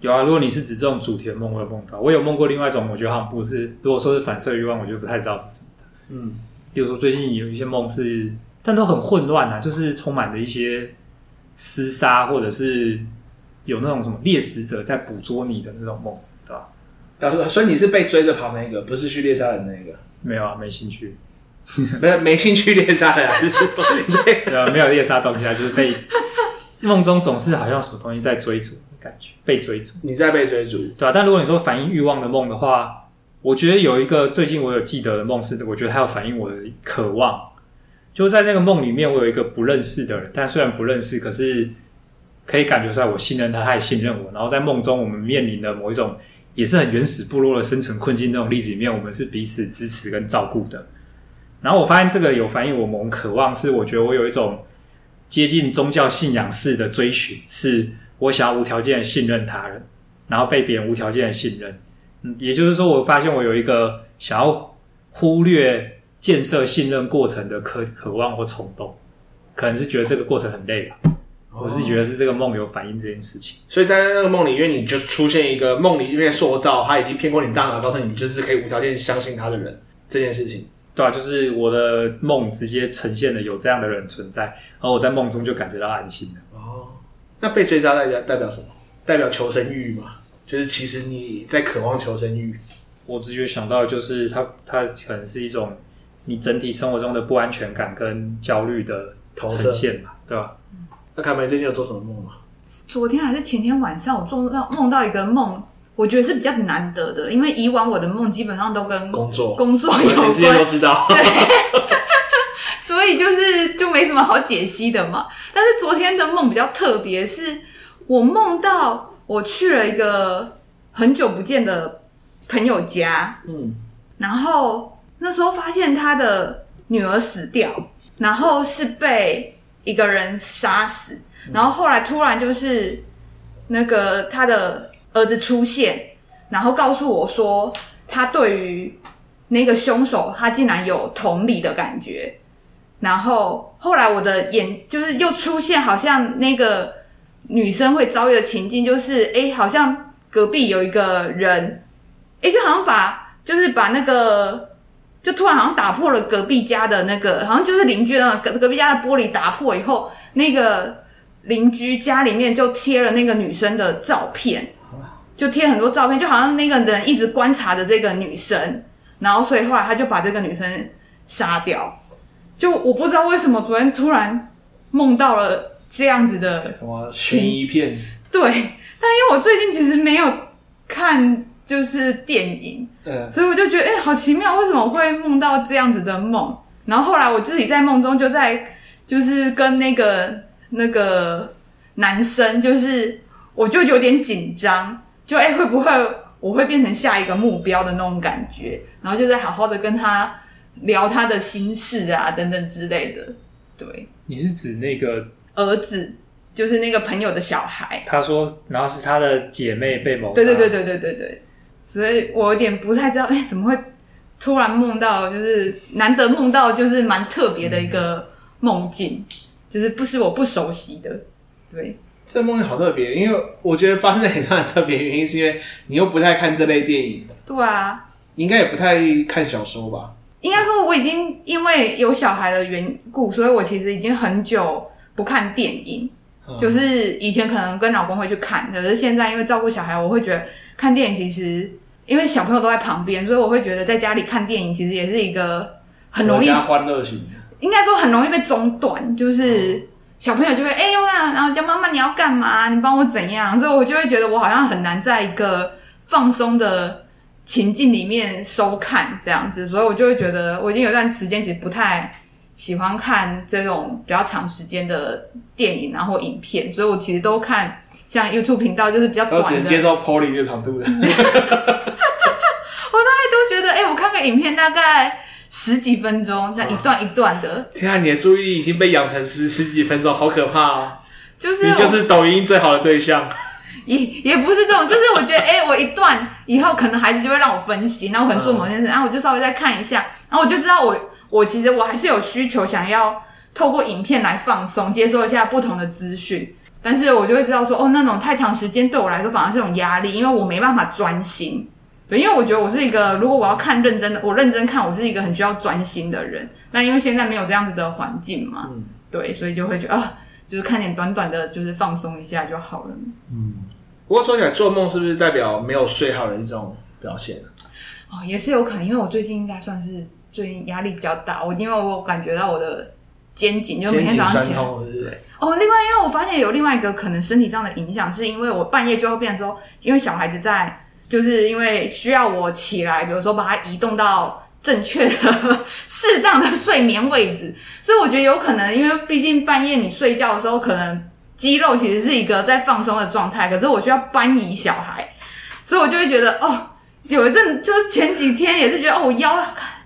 有啊，如果你是指这种主题的梦，我有梦到。我有梦过另外一种，我觉得好像不是。如果说是反射欲望，我就不太知道是什么的。嗯，比如说最近有一些梦是，但都很混乱啊，就是充满着一些厮杀，或者是有那种什么猎食者在捕捉你的那种梦，对吧？所以你是被追着跑那个，不是去猎杀人那个？没有啊，没兴趣，没没兴趣猎杀人，对，对啊，没有猎杀东西啊，就是被梦中总是好像什么东西在追逐的。感觉被追逐，你在被追逐，对吧、啊？但如果你说反映欲望的梦的话，我觉得有一个最近我有记得的梦是，我觉得它有反映我的渴望。就在那个梦里面，我有一个不认识的人，但虽然不认识，可是可以感觉出来我信任他，他也信任我。然后在梦中，我们面临的某一种也是很原始部落的生存困境那种例子里面，我们是彼此支持跟照顾的。然后我发现这个有反映我某种渴望，是我觉得我有一种接近宗教信仰式的追寻，是。我想要无条件的信任他人，然后被别人无条件的信任。嗯，也就是说，我发现我有一个想要忽略建设信任过程的渴渴望或冲动，可能是觉得这个过程很累吧。我是觉得是这个梦有反映这件事情。所以在那个梦里因为，你就出现一个梦里面塑造，他已经骗过你大脑，告诉你就是可以无条件相信他的人这件事情。对啊，就是我的梦直接呈现了有这样的人存在，而我在梦中就感觉到安心了。那被追杀代表代表什么？代表求生欲嘛？就是其实你在渴望求生欲。我直觉想到的就是它，它可能是一种你整体生活中的不安全感跟焦虑的投射呈现嘛，对吧？那凯梅最近有做什么梦吗？昨天还是前天晚上，我做到梦到一个梦，我觉得是比较难得的，因为以往我的梦基本上都跟工作工作有关，全世界都知道。以就是就没什么好解析的嘛。但是昨天的梦比较特别，是我梦到我去了一个很久不见的朋友家，嗯，然后那时候发现他的女儿死掉，然后是被一个人杀死。然后后来突然就是那个他的儿子出现，然后告诉我说，他对于那个凶手，他竟然有同理的感觉。然后后来我的眼就是又出现，好像那个女生会遭遇的情境，就是哎，好像隔壁有一个人，哎，就好像把就是把那个就突然好像打破了隔壁家的那个，好像就是邻居的隔隔壁家的玻璃打破以后，那个。邻居家里面就贴了那个女生的照片，就贴很多照片，就好像那个人一直观察着这个女生，然后所以后来他就把这个女生杀掉。就我不知道为什么昨天突然梦到了这样子的什么悬疑片，对，但因为我最近其实没有看就是电影，嗯，所以我就觉得哎、欸，好奇妙，为什么会梦到这样子的梦？然后后来我自己在梦中就在就是跟那个。那个男生就是，我就有点紧张，就哎、欸，会不会我会变成下一个目标的那种感觉？然后就在好好的跟他聊他的心事啊，等等之类的。对，你是指那个儿子，就是那个朋友的小孩。他说，然后是他的姐妹被谋杀。对对对对对对对。所以我有点不太知道，哎、欸，怎么会突然梦到，就是难得梦到，就是蛮特别的一个梦境。嗯就是不是我不熟悉的，对。这梦境好特别，因为我觉得发生在你身上很特别，原因是因为你又不太看这类电影。对啊，你应该也不太看小说吧？应该说我已经因为有小孩的缘故，所以我其实已经很久不看电影。嗯、就是以前可能跟老公会去看，可是现在因为照顾小孩，我会觉得看电影其实因为小朋友都在旁边，所以我会觉得在家里看电影其实也是一个很容易加欢乐型。应该说很容易被中断，就是小朋友就会哎呦呀，然后叫妈妈你要干嘛？你帮我怎样？所以我就会觉得我好像很难在一个放松的情境里面收看这样子，所以我就会觉得我已经有段时间其实不太喜欢看这种比较长时间的电影然后影片，所以我其实都看像 YouTube 频道，就是比较短的，只能接受 Polly 的长度的。我大概都觉得哎，我看个影片大概。十几分钟，那一段一段的。天啊，你的注意力已经被养成十十几分钟，好可怕哦！就是你就是抖音最好的对象。也也不是这种，就是我觉得，哎、欸，我一段以后，可能孩子就会让我分析，然后我可能做某件事，然后我就稍微再看一下，然后我就知道我我其实我还是有需求，想要透过影片来放松，接收一下不同的资讯。但是我就会知道说，哦，那种太长时间对我来说反而是种压力，因为我没办法专心。对，因为我觉得我是一个，如果我要看认真的，我认真看，我是一个很需要专心的人。那因为现在没有这样子的环境嘛，嗯，对，所以就会觉得啊，就是看点短短的，就是放松一下就好了。嗯，不过说起来，做梦是不是代表没有睡好的一种表现？哦，也是有可能，因为我最近应该算是最近压力比较大，我因为我感觉到我的肩颈就每天早上起来，对。哦，另外，因为我发现有另外一个可能身体上的影响，是因为我半夜就会变成说，因为小孩子在。就是因为需要我起来，比如说把它移动到正确的、适当的睡眠位置，所以我觉得有可能，因为毕竟半夜你睡觉的时候，可能肌肉其实是一个在放松的状态，可是我需要搬移小孩，所以我就会觉得哦，有一阵就是前几天也是觉得哦，我腰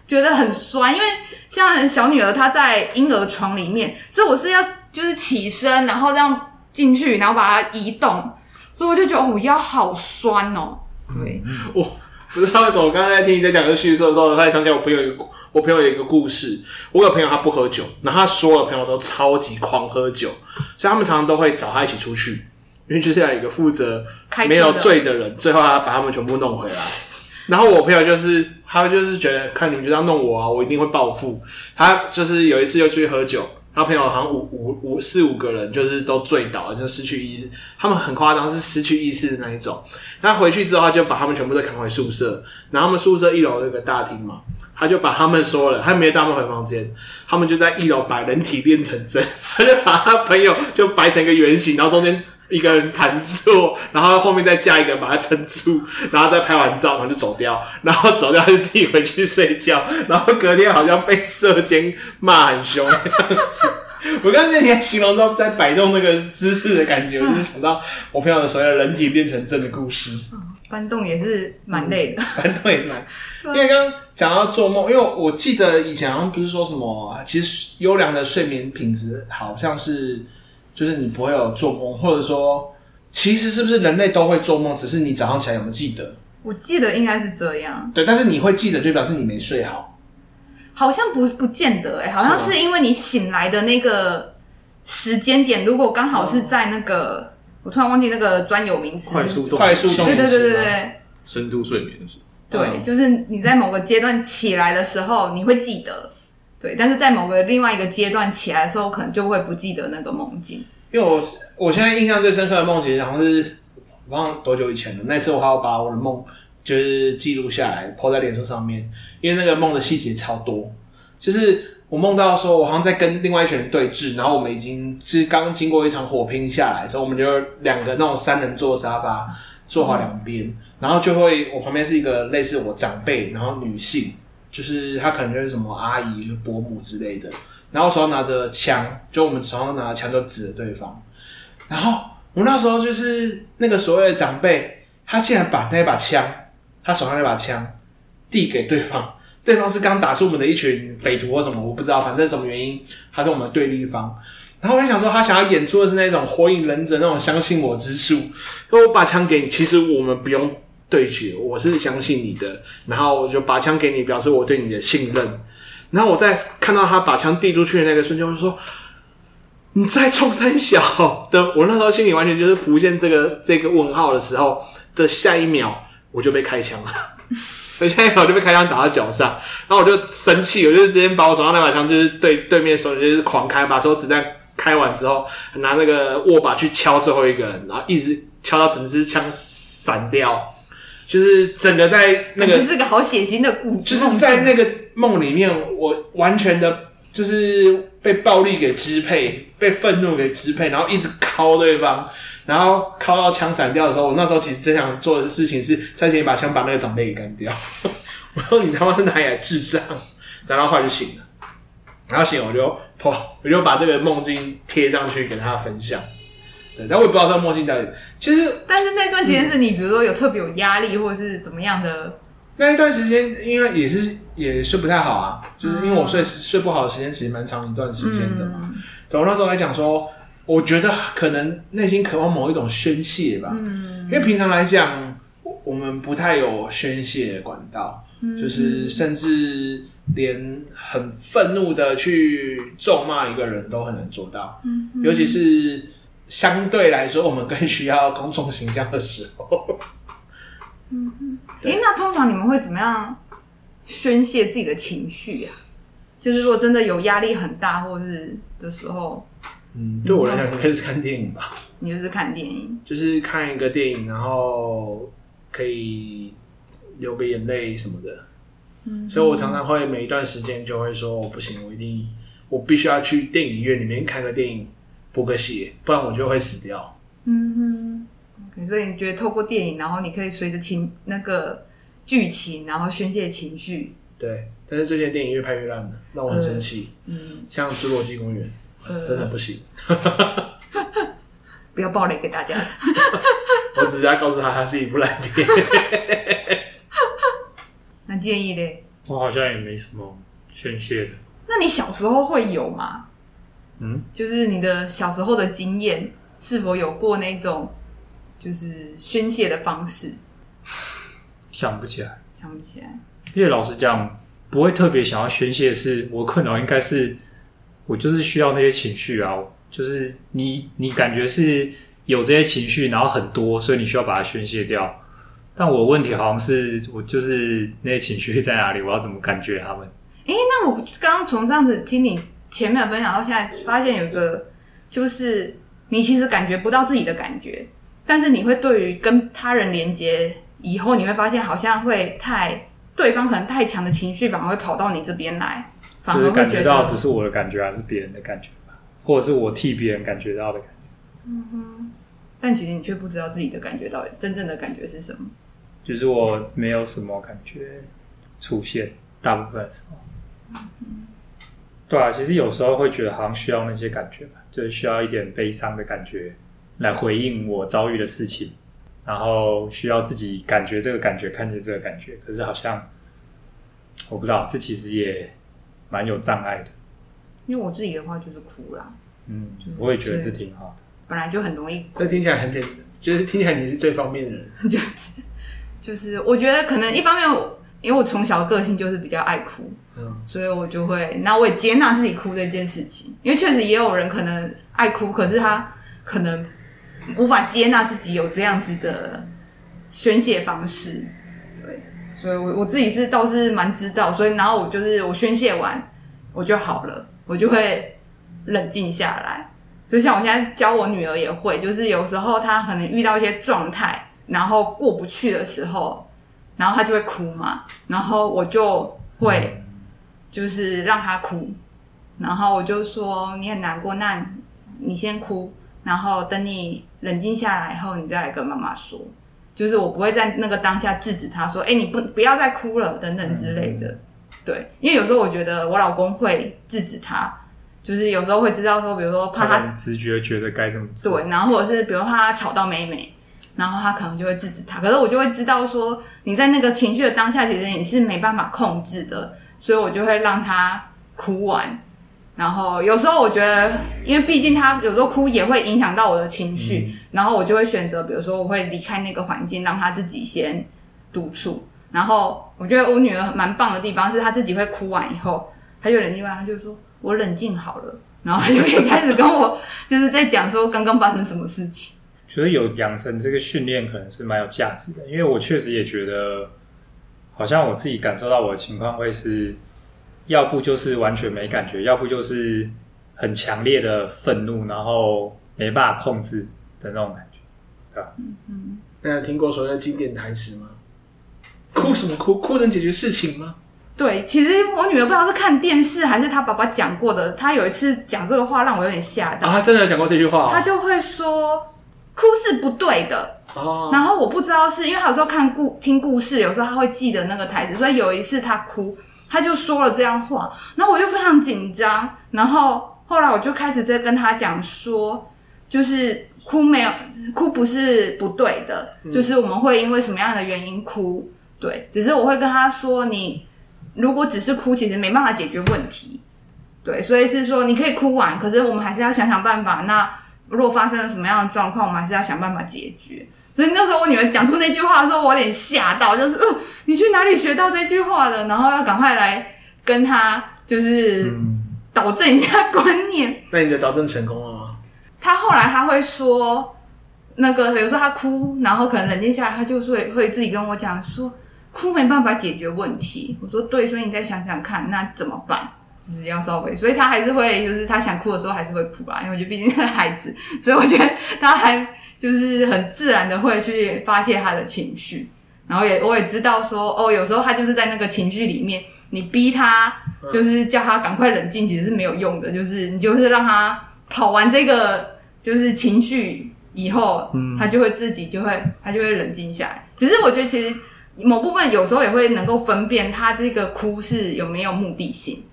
觉得很酸，因为像小女儿她在婴儿床里面，所以我是要就是起身，然后这样进去，然后把它移动，所以我就觉得哦，我腰好酸哦。对，我不知道为什么，我刚才在听你在讲这个叙述的时候，他也想起来我朋友一个，我朋友有一个故事。我有朋友他不喝酒，然后他所有的朋友都超级狂喝酒，所以他们常常都会找他一起出去，因为就是要有一个负责没有醉的人，最后他把他们全部弄回来。然后我朋友就是他就是觉得看你们就这样弄我啊，我一定会报复。他就是有一次又出去喝酒。他朋友好像五五五四五个人，就是都醉倒了，就失去意识。他们很夸张，是失去意识的那一种。他回去之后，他就把他们全部都扛回宿舍。然后他们宿舍一楼那个大厅嘛，他就把他们说了，他没有带他们回房间，他们就在一楼把人体变成真，他就把他朋友就摆成一个圆形，然后中间。一个人盘坐，然后后面再加一个人把他撑住，然后再拍完照，然后就走掉，然后走掉就自己回去睡觉，然后隔天好像被射监骂很凶的样子。我刚才那天形容到在摆动那个姿势的感觉，我就想到我朋友的所谓人体变成真的故事。搬动也是蛮累的，搬动也是蛮，因为刚刚讲到做梦，因为我记得以前好像不是说什么，其实优良的睡眠品质好像是。就是你不会有做梦，或者说，其实是不是人类都会做梦？只是你早上起来有没有记得？我记得应该是这样。对，但是你会记得，就表示你没睡好。好像不不见得哎、欸，好像是因为你醒来的那个时间点，如果刚好是在那个，哦、我突然忘记那个专有名词，快速快速动，对对对对对，深度睡眠的时候。对，就是你在某个阶段起来的时候，你会记得。对，但是在某个另外一个阶段起来的时候，可能就会不记得那个梦境。因为我我现在印象最深刻的梦，其实好像是忘了多久以前了。那次我还要把我的梦就是记录下来，po 在脸书上面。因为那个梦的细节超多，就是我梦到说，我好像在跟另外一群人对峙，然后我们已经是刚经过一场火拼下来，所以我们就两个那种三人座沙发坐好两边，然后就会我旁边是一个类似我长辈，然后女性。就是他可能就是什么阿姨、伯母之类的，然后手上拿着枪，就我们手上拿着枪就指着对方，然后我那时候就是那个所谓的长辈，他竟然把那把枪，他手上那把枪递给对方，对方是刚打出我们的一群匪徒或什么，我不知道，反正什么原因，他是我们的对立方，然后我就想说，他想要演出的是那种火影忍者那种相信我之术，那我把枪给你，其实我们不用。对决，我是相信你的，然后我就把枪给你，表示我对你的信任。然后我在看到他把枪递出去的那个瞬间，我就说：“你在冲三小的。”我那时候心里完全就是浮现这个这个问号的时候的下一秒，我就被开枪了。下一秒我就被开枪打到脚上，然后我就生气，我就直接把我手上那把枪就是对对面手就是狂开，把所有子弹开完之后，拿那个握把去敲最后一个人，然后一直敲到整支枪散掉。就是整个在那个，是个好血腥的故事。就是在那个梦里面，我完全的，就是被暴力给支配，被愤怒给支配，然后一直敲对方，然后敲到枪散掉的时候，我那时候其实真想做的事情是，再先一把枪把那个长辈给干掉。我说你他妈是哪里来智障？然后后来就醒了，然后醒了我就跑，我就把这个梦境贴上去给他分享。然后我也不知道这个梦境到底，其实，但是那段时间是你，比如说有特别有压力，或者是怎么样的？那一段时间，因为也是也睡不太好啊，就是因为我睡睡不好的时间其实蛮长一段时间的嘛。对，我那时候来讲说，我觉得可能内心渴望某一种宣泄吧。嗯，因为平常来讲，我们不太有宣泄管道，就是甚至连很愤怒的去咒骂一个人都很难做到。嗯，尤其是。相对来说，我们更需要公众形象的时候。嗯嗯。诶，那通常你们会怎么样宣泄自己的情绪呀、啊？就是如果真的有压力很大，或是的时候，嗯，对我来讲，应该是看电影吧。你就是看电影，就是看一个电影，然后可以流个眼泪什么的。嗯，所以我常常会每一段时间就会说，我不行，我一定，我必须要去电影院里面看个电影。补个血，不然我就会死掉。嗯哼，所以你觉得透过电影，然后你可以随着情那个剧情，然后宣泄情绪。对，但是最近电影越拍越烂了，让我很生气。嗯，像《侏罗纪公园》，真的不行。不要暴雷给大家。我只是要告诉他，它是一部烂片。那建议嘞？我好像也没什么宣泄的。那你小时候会有吗？嗯，就是你的小时候的经验，是否有过那种就是宣泄的方式？想不起来，想不起来。因为老实讲，不会特别想要宣泄，是我困扰应该是我就是需要那些情绪啊，就是你你感觉是有这些情绪，然后很多，所以你需要把它宣泄掉。但我问题好像是我就是那些情绪在哪里，我要怎么感觉他们？诶，那我刚刚从这样子听你。前面的分享到现在，发现有一个就是你其实感觉不到自己的感觉，但是你会对于跟他人连接以后，你会发现好像会太对方可能太强的情绪，反而会跑到你这边来，反而会感觉到不是我的感觉，还是别人的感觉吧，或者是我替别人感觉到的感觉。嗯哼，但其实你却不知道自己的感觉到底真正的感觉是什么。就是我没有什么感觉出现，大部分的时候。嗯对啊，其实有时候会觉得好像需要那些感觉吧，就是需要一点悲伤的感觉来回应我遭遇的事情，然后需要自己感觉这个感觉，看见这个感觉。可是好像我不知道，这其实也蛮有障碍的。因为我自己的话就是哭了，嗯，我也觉得是挺好的。本来就很容易哭，这听起来很简单，就是听起来你是最方便的人，就是就是我觉得可能一方面我。因为我从小的个性就是比较爱哭，嗯，所以我就会，那我也接纳自己哭这件事情。因为确实也有人可能爱哭，可是他可能无法接纳自己有这样子的宣泄方式，对，所以我我自己是倒是蛮知道，所以然后我就是我宣泄完我就好了，我就会冷静下来。所以像我现在教我女儿也会，就是有时候她可能遇到一些状态，然后过不去的时候。然后他就会哭嘛，然后我就会就是让他哭，然后我就说你很难过，那你先哭，然后等你冷静下来以后，你再来跟妈妈说。就是我不会在那个当下制止他说，哎，你不不要再哭了，等等之类的。对，因为有时候我觉得我老公会制止他，就是有时候会知道说，比如说怕他直觉觉得该这么做，对，然后或者是比如怕他吵到妹妹。然后他可能就会制止他，可是我就会知道说，你在那个情绪的当下，其实你是没办法控制的，所以我就会让他哭完。然后有时候我觉得，因为毕竟他有时候哭也会影响到我的情绪，嗯、然后我就会选择，比如说我会离开那个环境，让他自己先独处。然后我觉得我女儿蛮棒的地方是，她自己会哭完以后，她就冷静完，她就说我冷静好了，然后她就可以开始跟我就是在讲说刚刚发生什么事情。觉得有养成这个训练可能是蛮有价值的，因为我确实也觉得，好像我自己感受到我的情况会是，要不就是完全没感觉，要不就是很强烈的愤怒，然后没办法控制的那种感觉，对吧？嗯嗯。大家听过所谓的经典台词吗？哭什么哭？哭能解决事情吗？对，其实我女儿不知道是看电视还是她爸爸讲过的，她有一次讲这个话让我有点吓到。啊，她真的有讲过这句话哦？她就会说。哭是不对的，oh. 然后我不知道是因为他有时候看故听故事，有时候他会记得那个台词，所以有一次他哭，他就说了这样话，然后我就非常紧张，然后后来我就开始在跟他讲说，就是哭没有哭不是不对的，嗯，就是我们会因为什么样的原因哭，对，只是我会跟他说，你如果只是哭，其实没办法解决问题，对，所以是说你可以哭完，可是我们还是要想想办法，那。如果发生了什么样的状况，我们还是要想办法解决。所以那时候我女儿讲出那句话的时候，我有点吓到，就是，呃，你去哪里学到这句话的？然后要赶快来跟她，就是导正一下观念。嗯。那你的导正成功了吗？她后来她会说，那个有时候她哭，然后可能冷静下来，她就会会自己跟我讲说，哭没办法解决问题。我说对，所以你再想想看，那怎么办？就是要稍微，所以他还是会，就是他想哭的时候还是会哭吧，因为我觉得毕竟是孩子，所以我觉得他还就是很自然的会去发泄他的情绪，然后也我也知道说，哦，有时候他就是在那个情绪里面，你逼他就是叫他赶快冷静，其实是没有用的，就是你就是让他跑完这个就是情绪以后，嗯，他就会自己就会他就会冷静下来。只是我觉得其实某部分有时候也会能够分辨他这个哭是有没有目的性。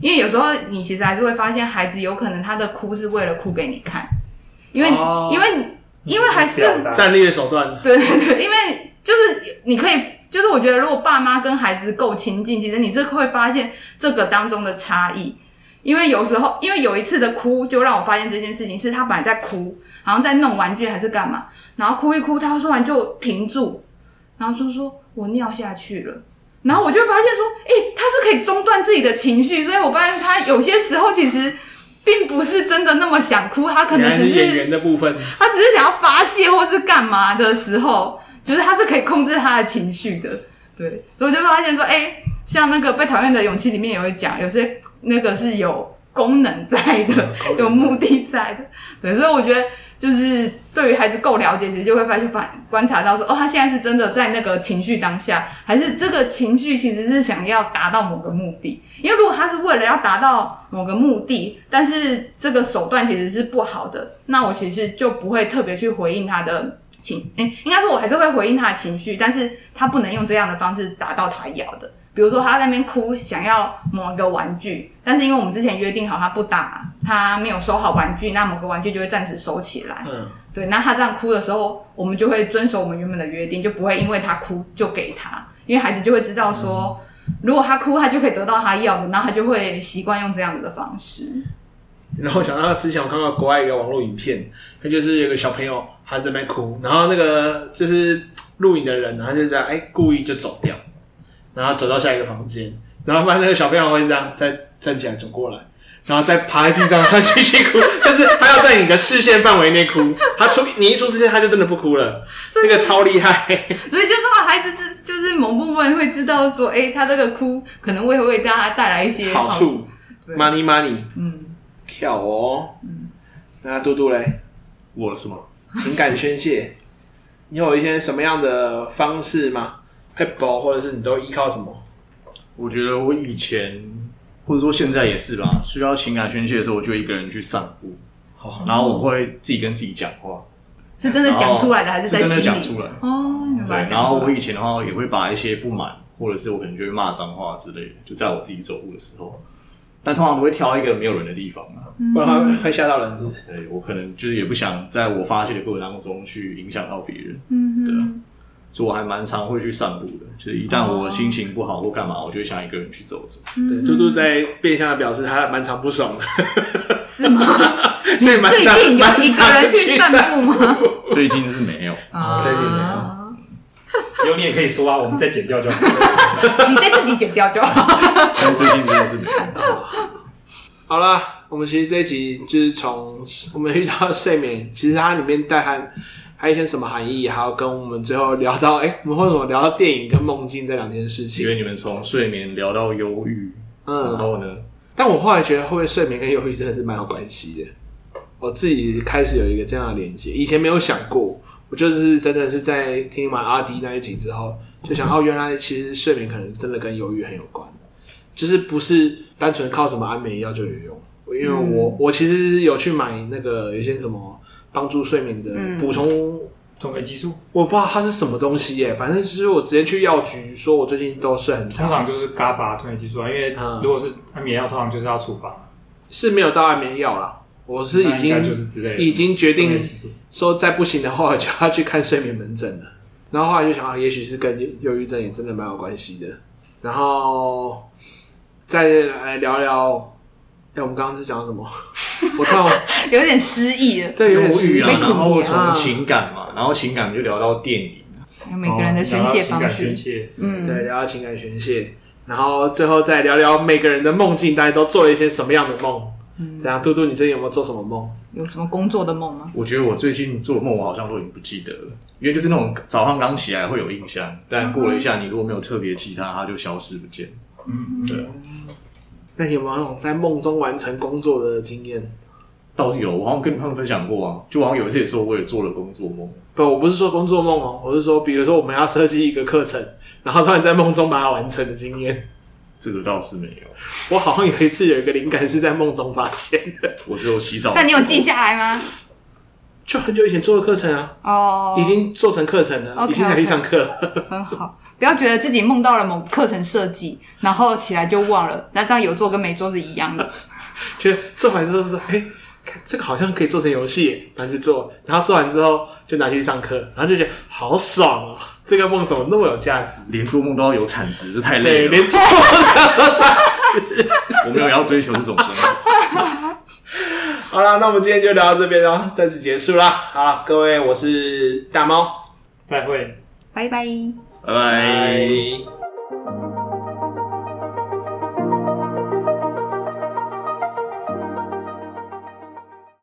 因为有时候你其实还是会发现，孩子有可能他的哭是为了哭给你看，因为、哦、因为因为还是战略手段。对对对，因为就是你可以，就是我觉得如果爸妈跟孩子够亲近，其实你是会发现这个当中的差异。因为有时候，因为有一次的哭，就让我发现这件事情是他本来在哭，好像在弄玩具还是干嘛，然后哭一哭，他说完就停住，然后说说我尿下去了。然后我就发现说，自己的情绪，所以我发现他有些时候其实并不是真的那么想哭，他可能只是，是演员的部分，他只是想要发泄或是干嘛的时候，就是他是可以控制他的情绪的，对，所以我就发现说，哎、欸，像那个被讨厌的勇气里面也会讲，有些那个是有功能在的，有目的在的。对，所以我觉得。就是对于孩子够了解，其实就会发现反观察到说，哦，他现在是真的在那个情绪当下，还是这个情绪其实是想要达到某个目的？因为如果他是为了要达到某个目的，但是这个手段其实是不好的，那我其实就不会特别去回应他的情，诶，应该说我还是会回应他的情绪，但是他不能用这样的方式达到他要的。比如说他在那边哭，想要某一个玩具，但是因为我们之前约定好他不打，他没有收好玩具，那某个玩具就会暂时收起来。嗯，对，那他这样哭的时候，我们就会遵守我们原本的约定，就不会因为他哭就给他，因为孩子就会知道说，如果他哭，他就可以得到他要的，那他就会习惯用这样子的方式。然后想到之前我看到国外一个网络影片，他就是有个小朋友他在那边哭，然后那个就是录影的人，他就这样哎故意就走掉。然后走到下一个房间，然后发现那个小朋友会这样再站起来走过来，然后再趴在地上，他继续哭，就是他要在你的视线范围内哭，他出你一出视线，他就真的不哭了，那个超厉害。所以就是说，孩子就就是某部分会知道说，哎，他这个哭可能会为大家带来一些好处，money money，嗯，跳哦，嗯，那嘟嘟嘞，我什么情感宣泄？你有一些什么样的方式吗？Pebble，或者是你都依靠什么？我觉得我以前或者说现在也是吧，需要情感宣泄的时候，我就一个人去散步，哦、然后我会自己跟自己讲话，是真的讲出来的还是在？是真的讲出来哦。对，然后我以前的话也会把一些不满，或者是我可能就会骂脏话之类的，就在我自己走路的时候，但通常不会挑一个没有人的地方啊，不然会会吓到人是不是？对，我可能就是也不想在我发泄的过程当中去影响到别人，嗯，对啊。所以我还蛮常会去散步的，就是一旦我心情不好或干嘛，我就会想一个人去走走。对，嘟嘟在变相的表示他蛮常不爽的，是吗？所以蛮常一个人去散步吗？最近是没有，最近没有。有你也可以说啊，我们再剪掉就好。你再自己剪掉就好。但最近真的是没有。好了，我们其实这一集就是从我们遇到睡眠，其实它里面带含。还有一些什么含义？还有跟我们最后聊到，哎、欸，我们为什么聊到电影跟梦境这两件事情？因为你们从睡眠聊到忧郁，嗯，然后呢？但我后来觉得，会不会睡眠跟忧郁真的是蛮有关系的？我自己开始有一个这样的连接，以前没有想过。我就是真的是在听完阿迪那一集之后，就想哦，原来其实睡眠可能真的跟忧郁很有关，就是不是单纯靠什么安眠药就有用。因为我、嗯、我其实有去买那个有些什么。帮助睡眠的补充褪黑激素，我不知道它是什么东西耶。反正就是我直接去药局说，我最近都睡很差。通常就是 GABA 褪黑激素啊，因为如果是安眠药，通常就是要处方。是没有到安眠药啦，我是已经就是之类，已经决定说再不行的话，就要去看睡眠门诊了。然后后来就想到，也许是跟忧郁症也真的蛮有关系的。然后再来聊聊。哎、欸，我们刚刚是讲什么？我突然有点失忆了。对，有点失忆啊。然后从情感嘛，然后情感就聊到电影，有每个人的宣泄方式。宣嗯，对，聊到情感宣泄，然后最后再聊聊每个人的梦境，大家都做了一些什么样的梦？嗯，这样，嘟嘟，你最近有没有做什么梦？有什么工作的梦吗？我觉得我最近做的梦，我好像都已经不记得了，因为就是那种早上刚起来会有印象，但过了一下，你如果没有特别记它，它就消失不见。嗯，对。那你有没有那种在梦中完成工作的经验？倒是有，我好像跟他们分享过啊。就好像有一次也说，我也做了工作梦。不，我不是说工作梦哦，我是说，比如说我们要设计一个课程，然后突然在梦中把它完成的经验。这个倒是没有。我好像有一次有一个灵感是在梦中发现的。我只有洗澡。但你有记下来吗？就很久以前做的课程啊。哦。Oh, 已经做成课程了，okay, 已经才去上课。Okay. 很好。不要觉得自己梦到了某课程设计，然后起来就忘了，那这样有做跟没做是一样的。觉 得做完之后是，哎、欸，这个好像可以做成游戏，拿去做，然后做完之后就拿去上课，然后就觉得好爽哦，这个梦怎么那么有价值？连做梦都要有产值，这太累了。对，连做梦都要有产值。我没有要追求这种生活。好了，那我们今天就聊到这边哦，再次结束啦。好了，各位，我是大猫，再会，拜拜。